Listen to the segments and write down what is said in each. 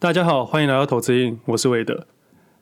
大家好，欢迎来到投资印，我是韦德。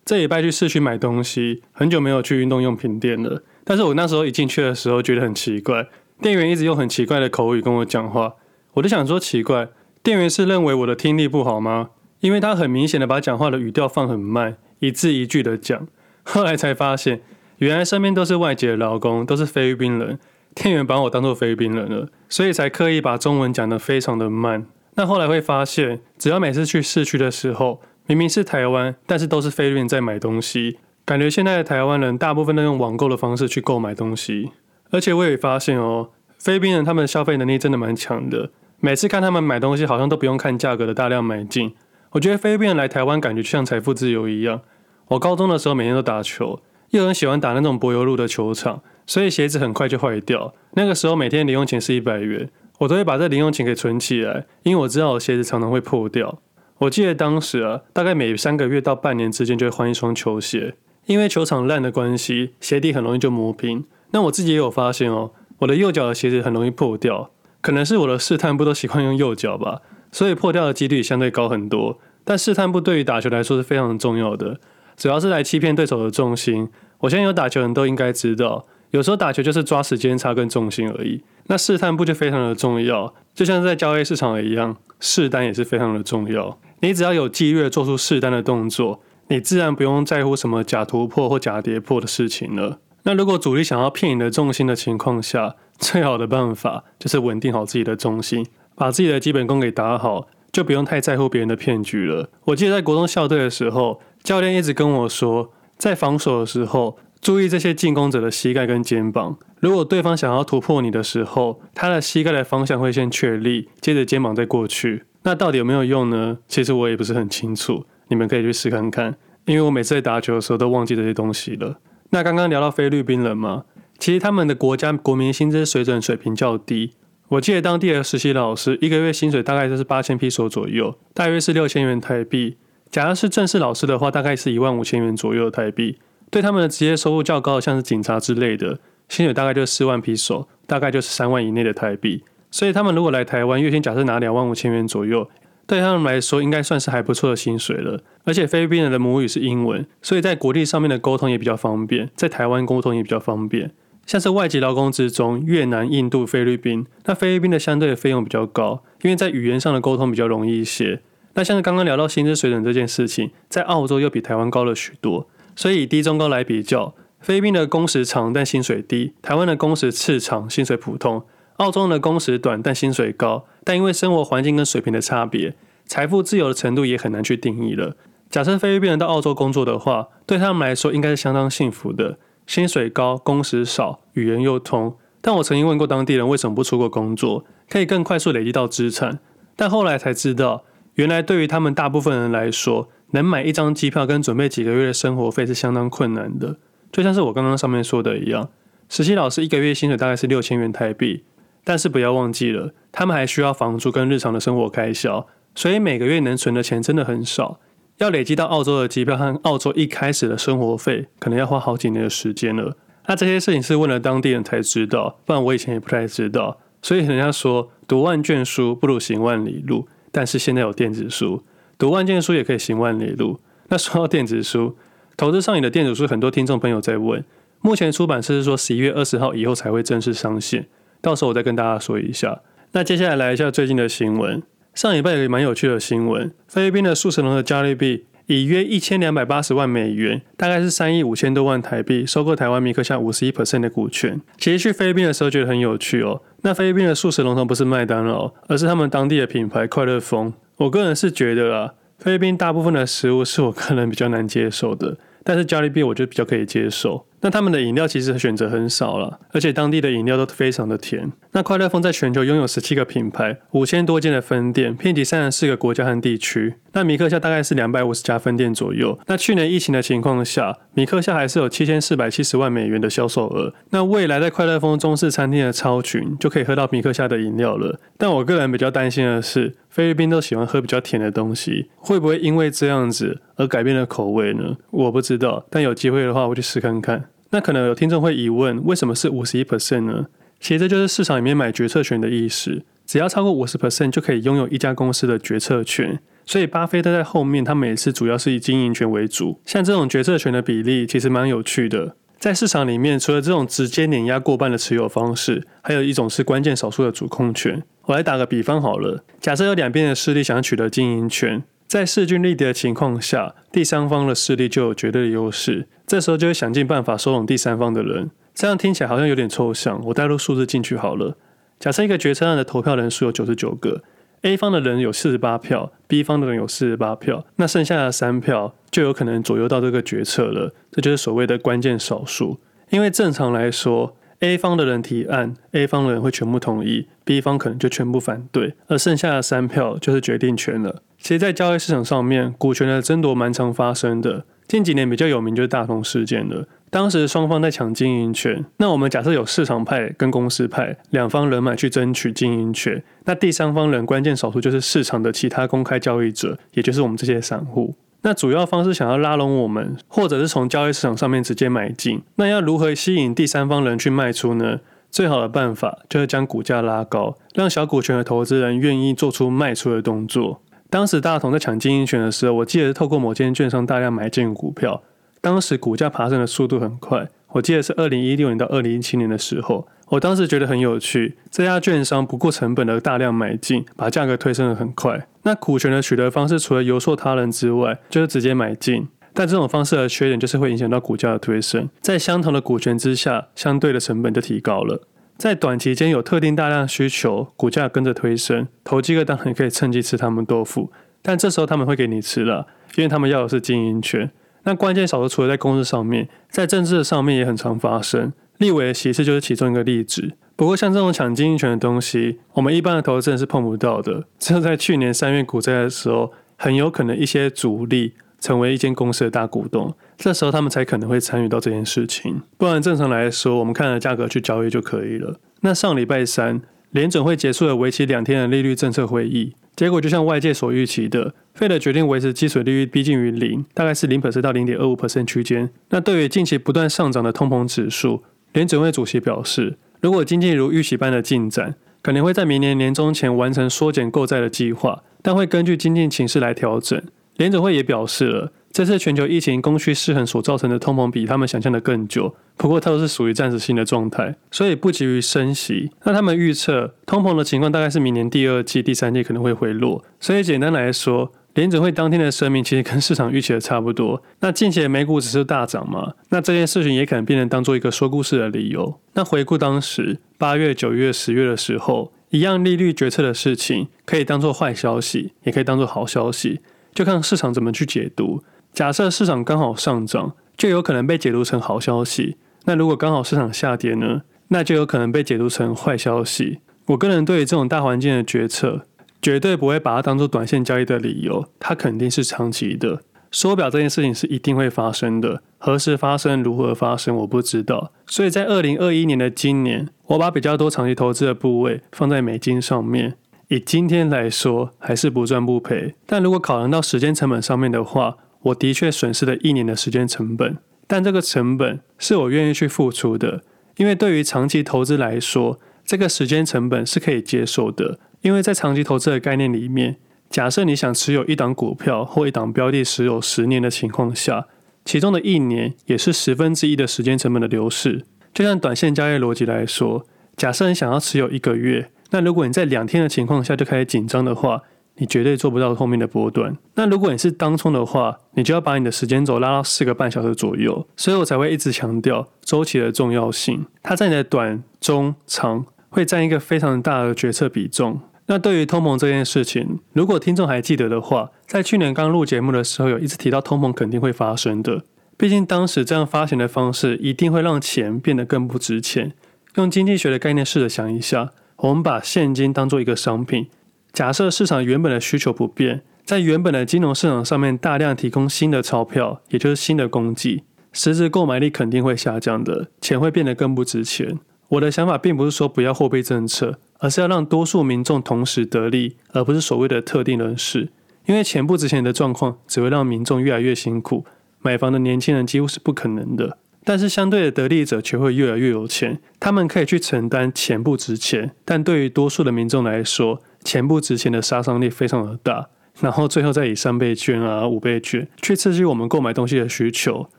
这礼拜去市区买东西，很久没有去运动用品店了。但是我那时候一进去的时候，觉得很奇怪，店员一直用很奇怪的口语跟我讲话。我就想说奇怪，店员是认为我的听力不好吗？因为他很明显的把讲话的语调放很慢，一字一句的讲。后来才发现，原来身边都是外籍的劳工，都是菲律宾人。店员把我当做菲律宾人了，所以才刻意把中文讲得非常的慢。那后来会发现，只要每次去市区的时候，明明是台湾，但是都是菲律宾在买东西，感觉现在的台湾人大部分都用网购的方式去购买东西。而且我也发现哦，菲律宾人他们的消费能力真的蛮强的，每次看他们买东西，好像都不用看价格的大量买进。我觉得菲律宾人来台湾感觉就像财富自由一样。我高中的时候每天都打球，又很喜欢打那种柏油路的球场，所以鞋子很快就坏掉。那个时候每天零用钱是一百元。我都会把这零用钱给存起来，因为我知道我鞋子常常会破掉。我记得当时啊，大概每三个月到半年之间就会换一双球鞋，因为球场烂的关系，鞋底很容易就磨平。那我自己也有发现哦，我的右脚的鞋子很容易破掉，可能是我的试探步都习惯用右脚吧，所以破掉的几率相对高很多。但试探步对于打球来说是非常重要的，主要是来欺骗对手的重心。我相信有打球人都应该知道。有时候打球就是抓时间差跟重心而已，那试探步就非常的重要，就像在交易市场一样，试单也是非常的重要。你只要有纪律做出试单的动作，你自然不用在乎什么假突破或假跌破的事情了。那如果主力想要骗你的重心的情况下，最好的办法就是稳定好自己的重心，把自己的基本功给打好，就不用太在乎别人的骗局了。我记得在国中校队的时候，教练一直跟我说，在防守的时候。注意这些进攻者的膝盖跟肩膀。如果对方想要突破你的时候，他的膝盖的方向会先确立，接着肩膀再过去。那到底有没有用呢？其实我也不是很清楚，你们可以去试看看。因为我每次在打球的时候都忘记这些东西了。那刚刚聊到菲律宾人嘛，其实他们的国家国民薪资水准水平较低。我记得当地的实习老师一个月薪水大概就是八千披索左右，大约是六千元台币。假如是正式老师的话，大概是一万五千元左右台币。对他们的职业收入较高的，像是警察之类的，薪水大概就是四万披索，大概就是三万以内的台币。所以他们如果来台湾，月薪假设拿两万五千元左右，对他们来说应该算是还不错的薪水了。而且菲律宾人的母语是英文，所以在国际上面的沟通也比较方便，在台湾沟通也比较方便。像是外籍劳工之中，越南、印度、菲律宾，那菲律宾的相对的费用比较高，因为在语言上的沟通比较容易一些。那像是刚刚聊到薪资水准这件事情，在澳洲又比台湾高了许多。所以以低中高来比较，菲律宾的工时长但薪水低，台湾的工时次长薪水普通，澳洲的工时短但薪水高，但因为生活环境跟水平的差别，财富自由的程度也很难去定义了。假设菲律宾人到澳洲工作的话，对他们来说应该是相当幸福的，薪水高，工时少，语言又通。但我曾经问过当地人为什么不出国工作，可以更快速累积到资产，但后来才知道，原来对于他们大部分人来说，能买一张机票跟准备几个月的生活费是相当困难的，就像是我刚刚上面说的一样，实习老师一个月薪水大概是六千元台币，但是不要忘记了，他们还需要房租跟日常的生活开销，所以每个月能存的钱真的很少，要累积到澳洲的机票和澳洲一开始的生活费，可能要花好几年的时间了。那这些事情是问了当地人才知道，不然我以前也不太知道。所以人家说读万卷书不如行万里路，但是现在有电子书。读万卷书也可以行万里路。那说到电子书，投资上瘾的电子书，很多听众朋友在问。目前出版社是说十一月二十号以后才会正式上线，到时候我再跟大家说一下。那接下来来一下最近的新闻。上礼拜有一个蛮有趣的新闻，菲律宾的素食龙头加利币以约一千两百八十万美元，大概是三亿五千多万台币，收购台湾米克下五十一 percent 的股权。其实去菲律宾的时候觉得很有趣哦。那菲律宾的素食龙头不是麦当劳，而是他们当地的品牌快乐蜂。我个人是觉得啊，菲律宾大部分的食物是我个人比较难接受的，但是加利比我觉得比较可以接受。那他们的饮料其实选择很少了，而且当地的饮料都非常的甜。那快乐蜂在全球拥有十七个品牌，五千多间的分店，遍及三十四个国家和地区。那米克夏大概是两百五十家分店左右。那去年疫情的情况下，米克夏还是有七千四百七十万美元的销售额。那未来在快乐蜂中式餐厅的超群就可以喝到米克夏的饮料了。但我个人比较担心的是，菲律宾都喜欢喝比较甜的东西，会不会因为这样子而改变了口味呢？我不知道，但有机会的话，我去试看看。那可能有听众会疑问，为什么是五十一 percent 呢？其实这就是市场里面买决策权的意思，只要超过五十 percent 就可以拥有一家公司的决策权。所以巴菲特在后面，他每次主要是以经营权为主。像这种决策权的比例，其实蛮有趣的。在市场里面，除了这种直接碾压过半的持有方式，还有一种是关键少数的主控权。我来打个比方好了，假设有两边的势力想取得经营权，在势均力敌的情况下，第三方的势力就有绝对的优势。这时候就会想尽办法收拢第三方的人。这样听起来好像有点抽象，我带入数字进去好了。假设一个决策案的投票人数有九十九个。A 方的人有四十八票，B 方的人有四十八票，那剩下的三票就有可能左右到这个决策了。这就是所谓的关键少数。因为正常来说，A 方的人提案，A 方的人会全部同意，B 方可能就全部反对，而剩下的三票就是决定权了。其实，在交易市场上面，股权的争夺蛮常发生的。近几年比较有名就是大同事件了。当时双方在抢经营权，那我们假设有市场派跟公司派两方人马去争取经营权，那第三方人关键少数就是市场的其他公开交易者，也就是我们这些散户。那主要方式想要拉拢我们，或者是从交易市场上面直接买进，那要如何吸引第三方人去卖出呢？最好的办法就是将股价拉高，让小股权的投资人愿意做出卖出的动作。当时大同在抢经营权的时候，我记得是透过某间券商大量买进股票。当时股价爬升的速度很快，我记得是二零一六年到二零一七年的时候。我当时觉得很有趣，这家券商不顾成本的大量买进，把价格推升得很快。那股权的取得方式除了游说他人之外，就是直接买进。但这种方式的缺点就是会影响到股价的推升，在相同的股权之下，相对的成本就提高了。在短期间有特定大量需求，股价跟着推升，投机客当然可以趁机吃他们豆腐。但这时候他们会给你吃了，因为他们要的是经营权。那关键少数除了在公司上面，在政治上面也很常发生。立委的席次就是其中一个例子。不过像这种抢经营权的东西，我们一般的投资人是碰不到的。只有在去年三月股灾的时候，很有可能一些主力成为一间公司的大股东，这时候他们才可能会参与到这件事情。不然正常来说，我们看着价格去交易就可以了。那上礼拜三，联准会结束了为期两天的利率政策会议。结果就像外界所预期的费 e 决定维持基础利率逼近于零，大概是零 percent 到零点二五 percent 区间。那对于近期不断上涨的通膨指数，联准会主席表示，如果经济如预期般的进展，可能会在明年年中前完成缩减购债的计划，但会根据经济情势来调整。联准会也表示了。这次全球疫情供需失衡所造成的通膨比他们想象的更久，不过它都是属于暂时性的状态，所以不急于升息。那他们预测通膨的情况大概是明年第二季、第三季可能会回落。所以简单来说，联准会当天的声明其实跟市场预期的差不多。那近期的美股只是大涨嘛，那这件事情也可能变成当做一个说故事的理由。那回顾当时八月、九月、十月的时候，一样利率决策的事情，可以当做坏消息，也可以当做好消息，就看市场怎么去解读。假设市场刚好上涨，就有可能被解读成好消息；那如果刚好市场下跌呢？那就有可能被解读成坏消息。我个人对于这种大环境的决策，绝对不会把它当做短线交易的理由，它肯定是长期的。缩表这件事情是一定会发生的，何时发生、如何发生，我不知道。所以在二零二一年的今年，我把比较多长期投资的部位放在美金上面。以今天来说，还是不赚不赔。但如果考量到时间成本上面的话，我的确损失了一年的时间成本，但这个成本是我愿意去付出的，因为对于长期投资来说，这个时间成本是可以接受的。因为在长期投资的概念里面，假设你想持有一档股票或一档标的持有十年的情况下，其中的一年也是十分之一的时间成本的流逝。就像短线交易逻辑来说，假设你想要持有一个月，那如果你在两天的情况下就开始紧张的话，你绝对做不到后面的波段。那如果你是当冲的话，你就要把你的时间轴拉到四个半小时左右。所以我才会一直强调周期的重要性。它在你的短、中、长会占一个非常大的决策比重。那对于通膨这件事情，如果听众还记得的话，在去年刚录节目的时候，有一直提到通膨肯定会发生的。毕竟当时这样发行的方式一定会让钱变得更不值钱。用经济学的概念试着想一下，我们把现金当做一个商品。假设市场原本的需求不变，在原本的金融市场上面大量提供新的钞票，也就是新的供给，实质购买力肯定会下降的，钱会变得更不值钱。我的想法并不是说不要货币政策，而是要让多数民众同时得利，而不是所谓的特定人士。因为钱不值钱的状况只会让民众越来越辛苦，买房的年轻人几乎是不可能的。但是相对的得利者却会越来越有钱，他们可以去承担钱不值钱，但对于多数的民众来说，钱不值钱的杀伤力非常的大，然后最后再以三倍券啊、五倍券去刺激我们购买东西的需求。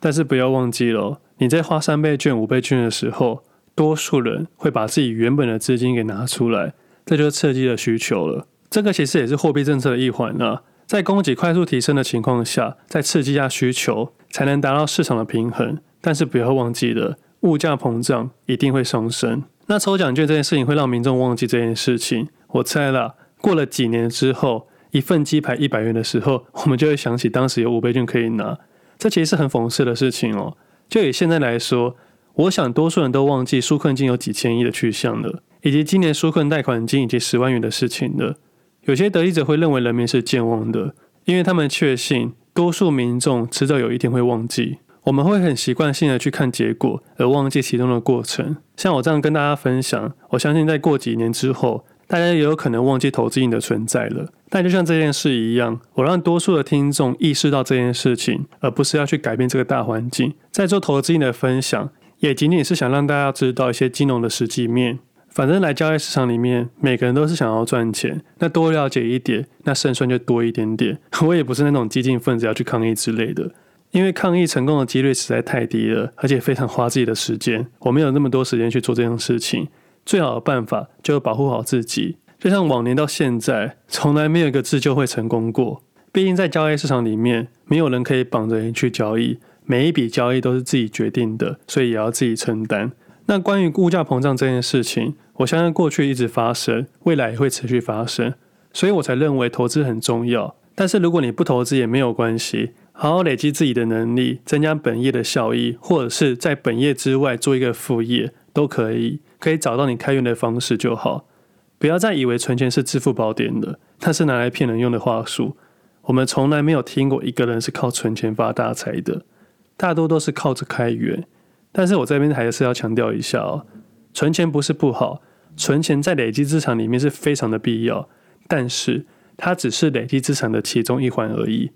但是不要忘记了，你在花三倍券、五倍券的时候，多数人会把自己原本的资金给拿出来，这就是刺激的需求了。这个其实也是货币政策的一环啊，在供给快速提升的情况下，再刺激下需求，才能达到市场的平衡。但是不要忘记了，物价膨胀一定会上升。那抽奖券这件事情会让民众忘记这件事情。我猜啦，过了几年之后，一份鸡排一百元的时候，我们就会想起当时有五倍券可以拿。这其实是很讽刺的事情哦。就以现在来说，我想多数人都忘记纾困金有几千亿的去向了，以及今年纾困贷款金以及十万元的事情了。有些得利者会认为人民是健忘的，因为他们确信多数民众迟早有一天会忘记。我们会很习惯性的去看结果，而忘记其中的过程。像我这样跟大家分享，我相信在过几年之后，大家也有可能忘记投资瘾的存在了。但就像这件事一样，我让多数的听众意识到这件事情，而不是要去改变这个大环境。在做投资瘾的分享，也仅仅是想让大家知道一些金融的实际面。反正来交易市场里面，每个人都是想要赚钱，那多了解一点，那胜算就多一点点。我也不是那种激进分子要去抗议之类的。因为抗议成功的几率实在太低了，而且非常花自己的时间。我没有那么多时间去做这样事情。最好的办法就是保护好自己。就像往年到现在，从来没有一个自救会成功过。毕竟在交易市场里面，没有人可以绑着人去交易，每一笔交易都是自己决定的，所以也要自己承担。那关于物价膨胀这件事情，我相信过去一直发生，未来也会持续发生，所以我才认为投资很重要。但是如果你不投资也没有关系。好好累积自己的能力，增加本业的效益，或者是在本业之外做一个副业都可以，可以找到你开源的方式就好。不要再以为存钱是致富宝典了，那是拿来骗人用的话术。我们从来没有听过一个人是靠存钱发大财的，大多都是靠着开源。但是我这边还是要强调一下哦，存钱不是不好，存钱在累积资产里面是非常的必要，但是它只是累积资产的其中一环而已。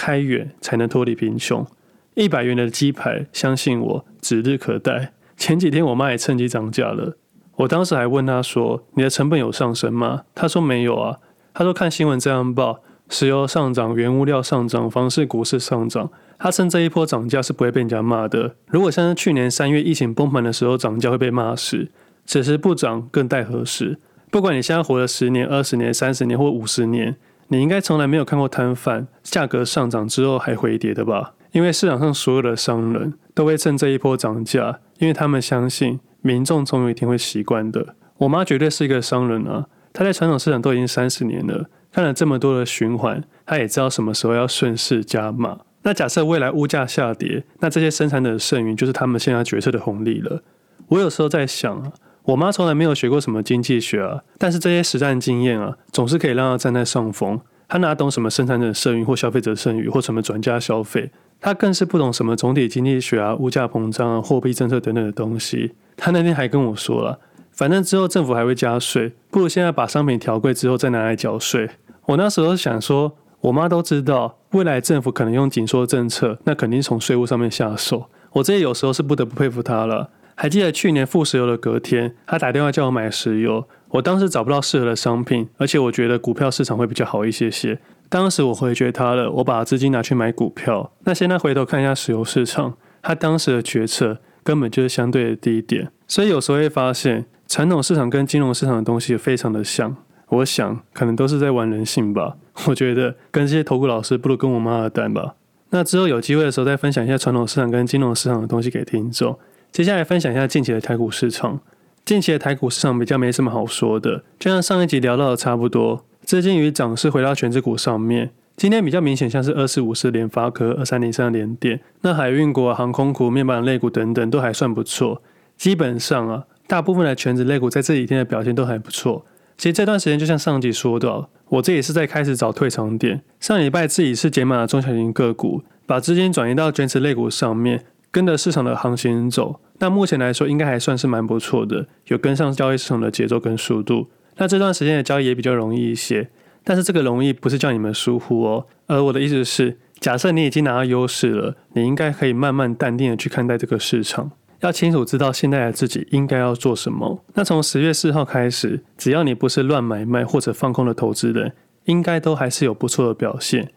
开源才能脱离贫穷。一百元的鸡排，相信我，指日可待。前几天我妈也趁机涨价了，我当时还问她说：“你的成本有上升吗？”她说：“没有啊。”她说：“看新闻这样报，石油上涨，原物料上涨，房市、股市上涨。她趁这一波涨价是不会被人家骂的。如果像是去年三月疫情崩盘的时候涨价会被骂死，此时不涨更待何时？不管你现在活了十年、二十年、三十年或五十年。”你应该从来没有看过摊贩价格上涨之后还回跌的吧？因为市场上所有的商人都会趁这一波涨价，因为他们相信民众总有一天会习惯的。我妈绝对是一个商人啊，她在传统市场都已经三十年了，看了这么多的循环，她也知道什么时候要顺势加码。那假设未来物价下跌，那这些生产者的剩余就是他们现在决策的红利了。我有时候在想啊。我妈从来没有学过什么经济学啊，但是这些实战经验啊，总是可以让她站在上风。她哪懂什么生产者剩余或消费者剩余或什么转嫁消费？她更是不懂什么总体经济学啊、物价膨胀啊、货币政策等等的东西。她那天还跟我说了，反正之后政府还会加税，不如现在把商品调贵之后再拿来缴税。我那时候想说，我妈都知道未来政府可能用紧缩政策，那肯定从税务上面下手。我这有时候是不得不佩服她了。还记得去年负石油的隔天，他打电话叫我买石油。我当时找不到适合的商品，而且我觉得股票市场会比较好一些些。当时我回绝他了，我把资金拿去买股票。那现在回头看一下石油市场，他当时的决策根本就是相对的低点。所以有时候会发现，传统市场跟金融市场的东西非常的像。我想可能都是在玩人性吧。我觉得跟这些投顾老师不如跟我妈的单吧。那之后有机会的时候再分享一下传统市场跟金融市场的东西给听众。接下来分享一下近期的台股市场。近期的台股市场比较没什么好说的，就像上一集聊到的差不多，资金与涨势回到权值股上面。今天比较明显，像是二四五四联发科、二三零三联电，那海运股、航空股、面板类股等等都还算不错。基本上啊，大部分的权值类股在这几天的表现都还不错。其实这段时间就像上集说的，我这也是在开始找退场点。上礼拜自己是减码了中小型个股，把资金转移到权值类股上面。跟着市场的行情走，那目前来说应该还算是蛮不错的，有跟上交易市场的节奏跟速度。那这段时间的交易也比较容易一些，但是这个容易不是叫你们疏忽哦，而我的意思是，假设你已经拿到优势了，你应该可以慢慢淡定的去看待这个市场，要清楚知道现在的自己应该要做什么。那从十月四号开始，只要你不是乱买卖或者放空的投资人，应该都还是有不错的表现。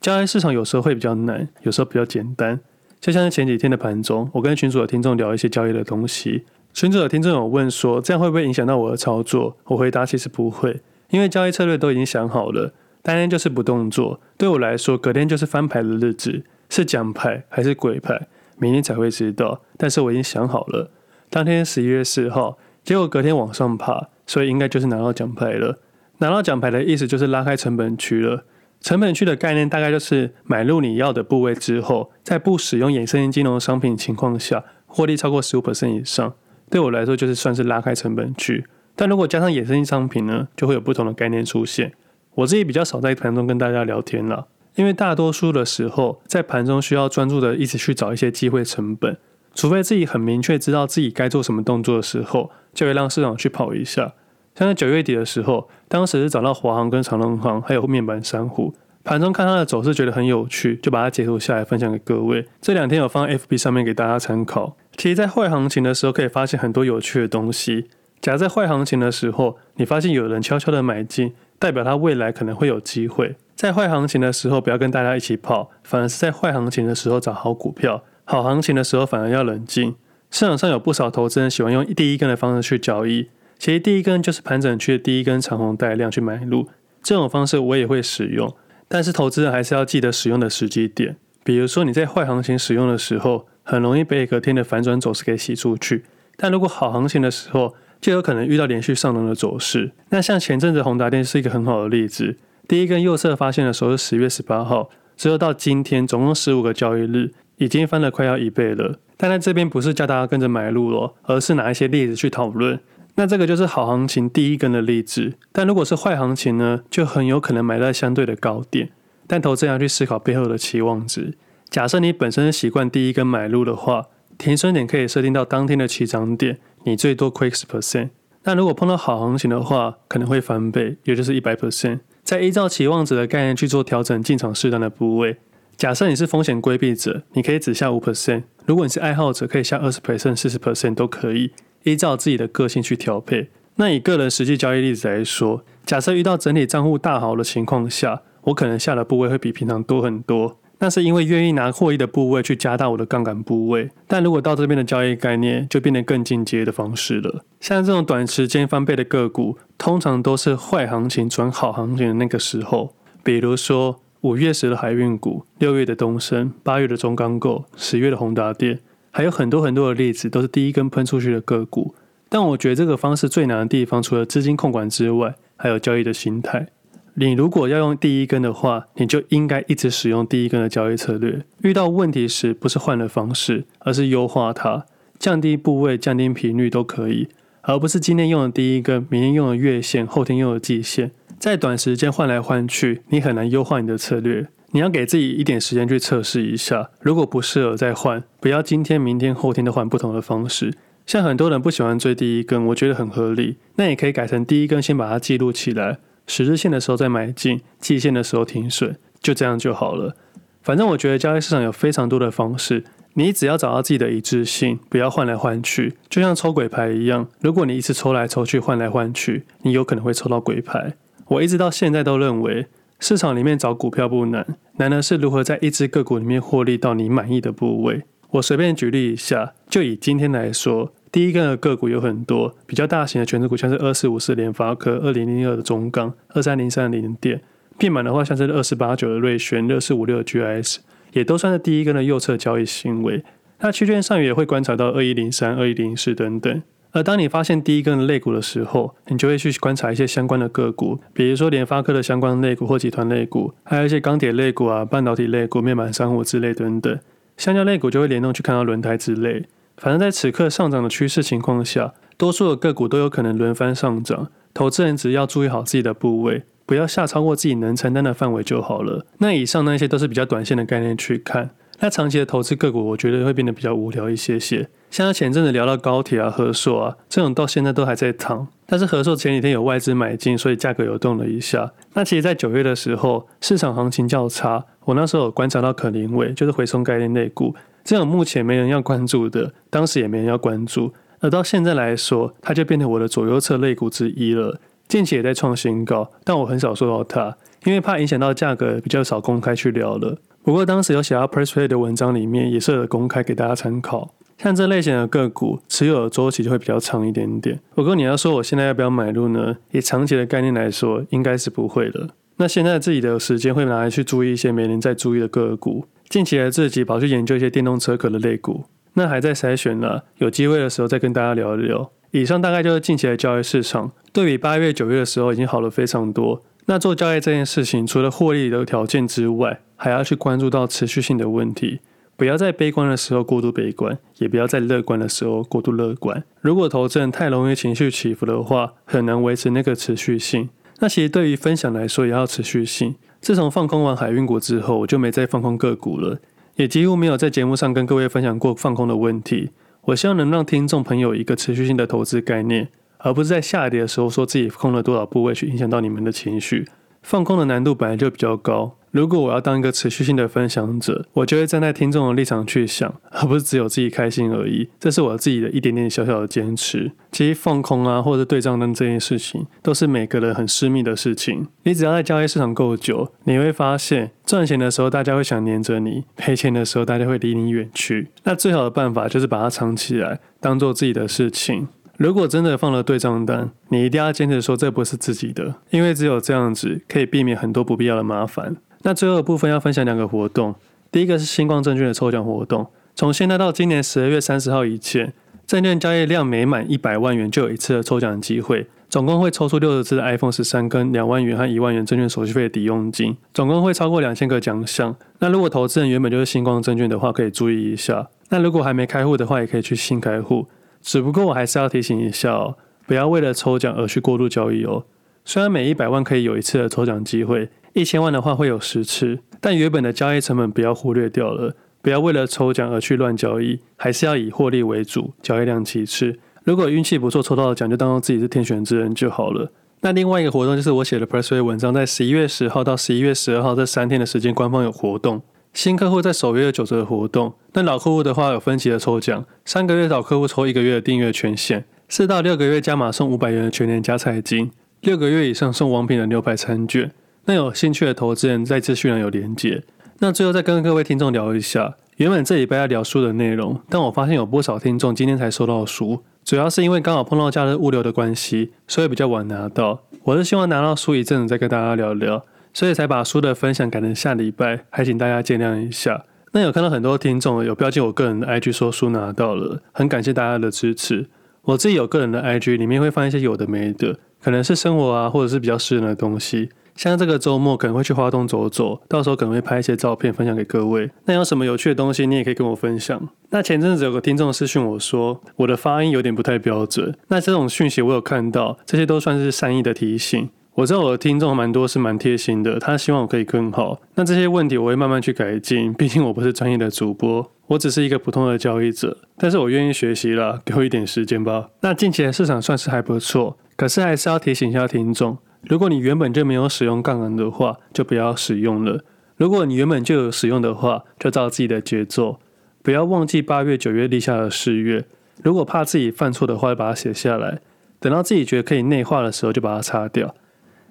交易市场有时候会比较难，有时候比较简单。就像是前几天的盘中，我跟群组的听众聊一些交易的东西，群组的听众有问说，这样会不会影响到我的操作？我回答其实不会，因为交易策略都已经想好了。当天就是不动作，对我来说，隔天就是翻牌的日子，是奖牌还是鬼牌，明天才会知道。但是我已经想好了，当天十一月四号，结果隔天往上爬，所以应该就是拿到奖牌了。拿到奖牌的意思就是拉开成本区了。成本区的概念大概就是买入你要的部位之后，在不使用衍生性金融商品情况下，获利超过十五 percent 以上，对我来说就是算是拉开成本区。但如果加上衍生性商品呢，就会有不同的概念出现。我自己比较少在盘中跟大家聊天了，因为大多数的时候在盘中需要专注的一直去找一些机会成本，除非自己很明确知道自己该做什么动作的时候，就会让市场去跑一下。像在九月底的时候，当时是找到华航跟长荣航还有面板珊瑚，盘中看它的走势觉得很有趣，就把它截图下来分享给各位。这两天有放在 FB 上面给大家参考。其实，在坏行情的时候可以发现很多有趣的东西。假如在坏行情的时候，你发现有人悄悄的买进。代表它未来可能会有机会。在坏行情的时候，不要跟大家一起跑，反而是在坏行情的时候找好股票。好行情的时候，反而要冷静。市场上有不少投资人喜欢用第一根的方式去交易，其实第一根就是盘整区的第一根长红带量去买入。这种方式我也会使用，但是投资人还是要记得使用的时机点。比如说你在坏行情使用的时候，很容易被隔天的反转走势给洗出去。但如果好行情的时候，就有可能遇到连续上涨的走势。那像前阵子宏达电是一个很好的例子。第一根右侧发现的时候是十月十八号，之后到今天总共十五个交易日，已经翻了快要一倍了。但在这边不是叫大家跟着买入了，而是拿一些例子去讨论。那这个就是好行情第一根的例子。但如果是坏行情呢，就很有可能买在相对的高点。但投资人要去思考背后的期望值。假设你本身习惯第一根买入的话，停损点可以设定到当天的起涨点。你最多亏十 percent，但如果碰到好行情的话，可能会翻倍，也就是一百 percent。再依照期望值的概念去做调整进场适当的部位。假设你是风险规避者，你可以只下五 percent；如果你是爱好者，可以下二十 percent、四十 percent 都可以，依照自己的个性去调配。那以个人实际交易例子来说，假设遇到整体账户大好的情况下，我可能下的部位会比平常多很多。那是因为愿意拿获益的部位去加大我的杠杆部位，但如果到这边的交易概念就变得更进阶的方式了。像这种短时间翻倍的个股，通常都是坏行情转好行情的那个时候。比如说五月时的海运股，六月的东升，八月的中钢构，十月的宏达电，还有很多很多的例子，都是第一根喷出去的个股。但我觉得这个方式最难的地方，除了资金控管之外，还有交易的心态。你如果要用第一根的话，你就应该一直使用第一根的交易策略。遇到问题时，不是换了方式，而是优化它，降低部位、降低频率都可以，而不是今天用的第一根，明天用的月线，后天用的季线，在短时间换来换去，你很难优化你的策略。你要给自己一点时间去测试一下，如果不适合再换，不要今天、明天、后天都换不同的方式。像很多人不喜欢追第一根，我觉得很合理，那也可以改成第一根先把它记录起来。十日线的时候再买进，季线的时候停损，就这样就好了。反正我觉得交易市场有非常多的方式，你只要找到自己的一致性，不要换来换去，就像抽鬼牌一样。如果你一直抽来抽去，换来换去，你有可能会抽到鬼牌。我一直到现在都认为，市场里面找股票不难，难的是如何在一只个股里面获利到你满意的部位。我随便举例一下，就以今天来说。第一根的个股有很多，比较大型的权值股，像是二四五四联发科、二零零二的中钢、二三零三的联电。面板的话，像是二四八九的瑞轩、六四五六的 GIS，也都算是第一根的右侧交易行为。那区间上也会观察到二一零三、二一零四等等。而当你发现第一根肋骨的时候，你就会去观察一些相关的个股，比如说联发科的相关类股或集团类股，还有一些钢铁类股啊、半导体类股、面板商务之类等等。橡胶类股就会联动去看到轮胎之类。反正在此刻上涨的趋势情况下，多数的个股都有可能轮番上涨。投资人只要注意好自己的部位，不要下超过自己能承担的范围就好了。那以上那些都是比较短线的概念去看，那长期的投资个股，我觉得会变得比较无聊一些些。像他前阵子聊到高铁啊、合硕啊这种，到现在都还在躺。但是合硕前几天有外资买进，所以价格有动了一下。那其实，在九月的时候，市场行情较差，我那时候有观察到可伶伟，就是回收概念类股。这种目前没人要关注的，当时也没人要关注，而到现在来说，它就变成我的左右侧类股之一了。近期也在创新高，但我很少说到它，因为怕影响到价格，比较少公开去聊了。不过当时有写到 PressPlay 的文章里面，也是有公开给大家参考。像这类型的个股，持有的周期就会比较长一点点。不过你要说我现在要不要买入呢？以长期的概念来说，应该是不会的。那现在自己的时间会拿来去注意一些没人在注意的个股。近期的自己跑去研究一些电动车壳的类股，那还在筛选了，有机会的时候再跟大家聊一聊。以上大概就是近期的交易市场，对比八月、九月的时候已经好了非常多。那做交易这件事情，除了获利的条件之外，还要去关注到持续性的问题。不要在悲观的时候过度悲观，也不要在乐观的时候过度乐观。如果投资人太容易情绪起伏的话，很难维持那个持续性。那其实对于分享来说，也要持续性。自从放空完海运股之后，我就没再放空个股了，也几乎没有在节目上跟各位分享过放空的问题。我希望能让听众朋友一个持续性的投资概念，而不是在下跌的时候说自己空了多少部位去影响到你们的情绪。放空的难度本来就比较高。如果我要当一个持续性的分享者，我就会站在听众的立场去想，而不是只有自己开心而已。这是我自己的一点点小小的坚持。其实放空啊，或者对账单这件事情，都是每个人很私密的事情。你只要在交易市场够久，你会发现，赚钱的时候大家会想黏着你，赔钱的时候大家会离你远去。那最好的办法就是把它藏起来，当做自己的事情。如果真的放了对账单，你一定要坚持说这不是自己的，因为只有这样子可以避免很多不必要的麻烦。那最后的部分要分享两个活动，第一个是新光证券的抽奖活动，从现在到今年十二月三十号以前，证券交易量每满一百万元就有一次的抽奖机会，总共会抽出六十支的 iPhone 十三跟两万元和一万元证券手续费的抵用金，总共会超过两千个奖项。那如果投资人原本就是新光证券的话，可以注意一下。那如果还没开户的话，也可以去新开户。只不过我还是要提醒一下哦，不要为了抽奖而去过度交易哦。虽然每一百万可以有一次的抽奖机会，一千万的话会有十次，但原本的交易成本不要忽略掉了。不要为了抽奖而去乱交易，还是要以获利为主，交易量其次。如果运气不错抽到的奖，就当做自己是天选之人就好了。那另外一个活动就是我写的 Pressway 文章，在十一月十号到十一月十二号这三天的时间，官方有活动。新客户在首月九折的活动，那老客户的话有分期的抽奖，三个月老客户抽一个月的订阅权限，四到六个月加码送五百元的全年加菜金，六个月以上送王品的牛排餐券。那有兴趣的投资人在资讯栏有连结。那最后再跟各位听众聊一下，原本这礼拜要聊书的内容，但我发现有不少听众今天才收到书，主要是因为刚好碰到假日物流的关系，所以比较晚拿到。我是希望拿到书一阵子再跟大家聊聊。所以才把书的分享改成下礼拜，还请大家见谅一下。那有看到很多听众有标记我个人的 IG 说书拿到了，很感谢大家的支持。我自己有个人的 IG，里面会放一些有的没的，可能是生活啊，或者是比较私人的东西。像这个周末可能会去花东走走，到时候可能会拍一些照片分享给各位。那有什么有趣的东西，你也可以跟我分享。那前阵子有个听众私讯我说，我的发音有点不太标准。那这种讯息我有看到，这些都算是善意的提醒。我知道我的听众蛮多是蛮贴心的，他希望我可以更好。那这些问题我会慢慢去改进，毕竟我不是专业的主播，我只是一个普通的交易者。但是我愿意学习啦，给我一点时间吧。那近期的市场算是还不错，可是还是要提醒一下听众，如果你原本就没有使用杠杆的话，就不要使用了；如果你原本就有使用的话，就照自己的节奏，不要忘记八月、九月立下的誓约。如果怕自己犯错的话，就把它写下来，等到自己觉得可以内化的时候，就把它擦掉。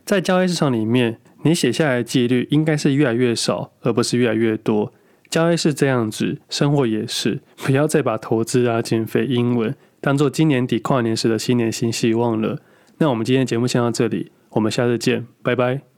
在交易市场里面，你写下来的几率应该是越来越少，而不是越来越多。交易是这样子，生活也是。不要再把投资啊、减肥、英文当做今年底跨年时的新年新希望了。那我们今天的节目先到这里，我们下次见，拜拜。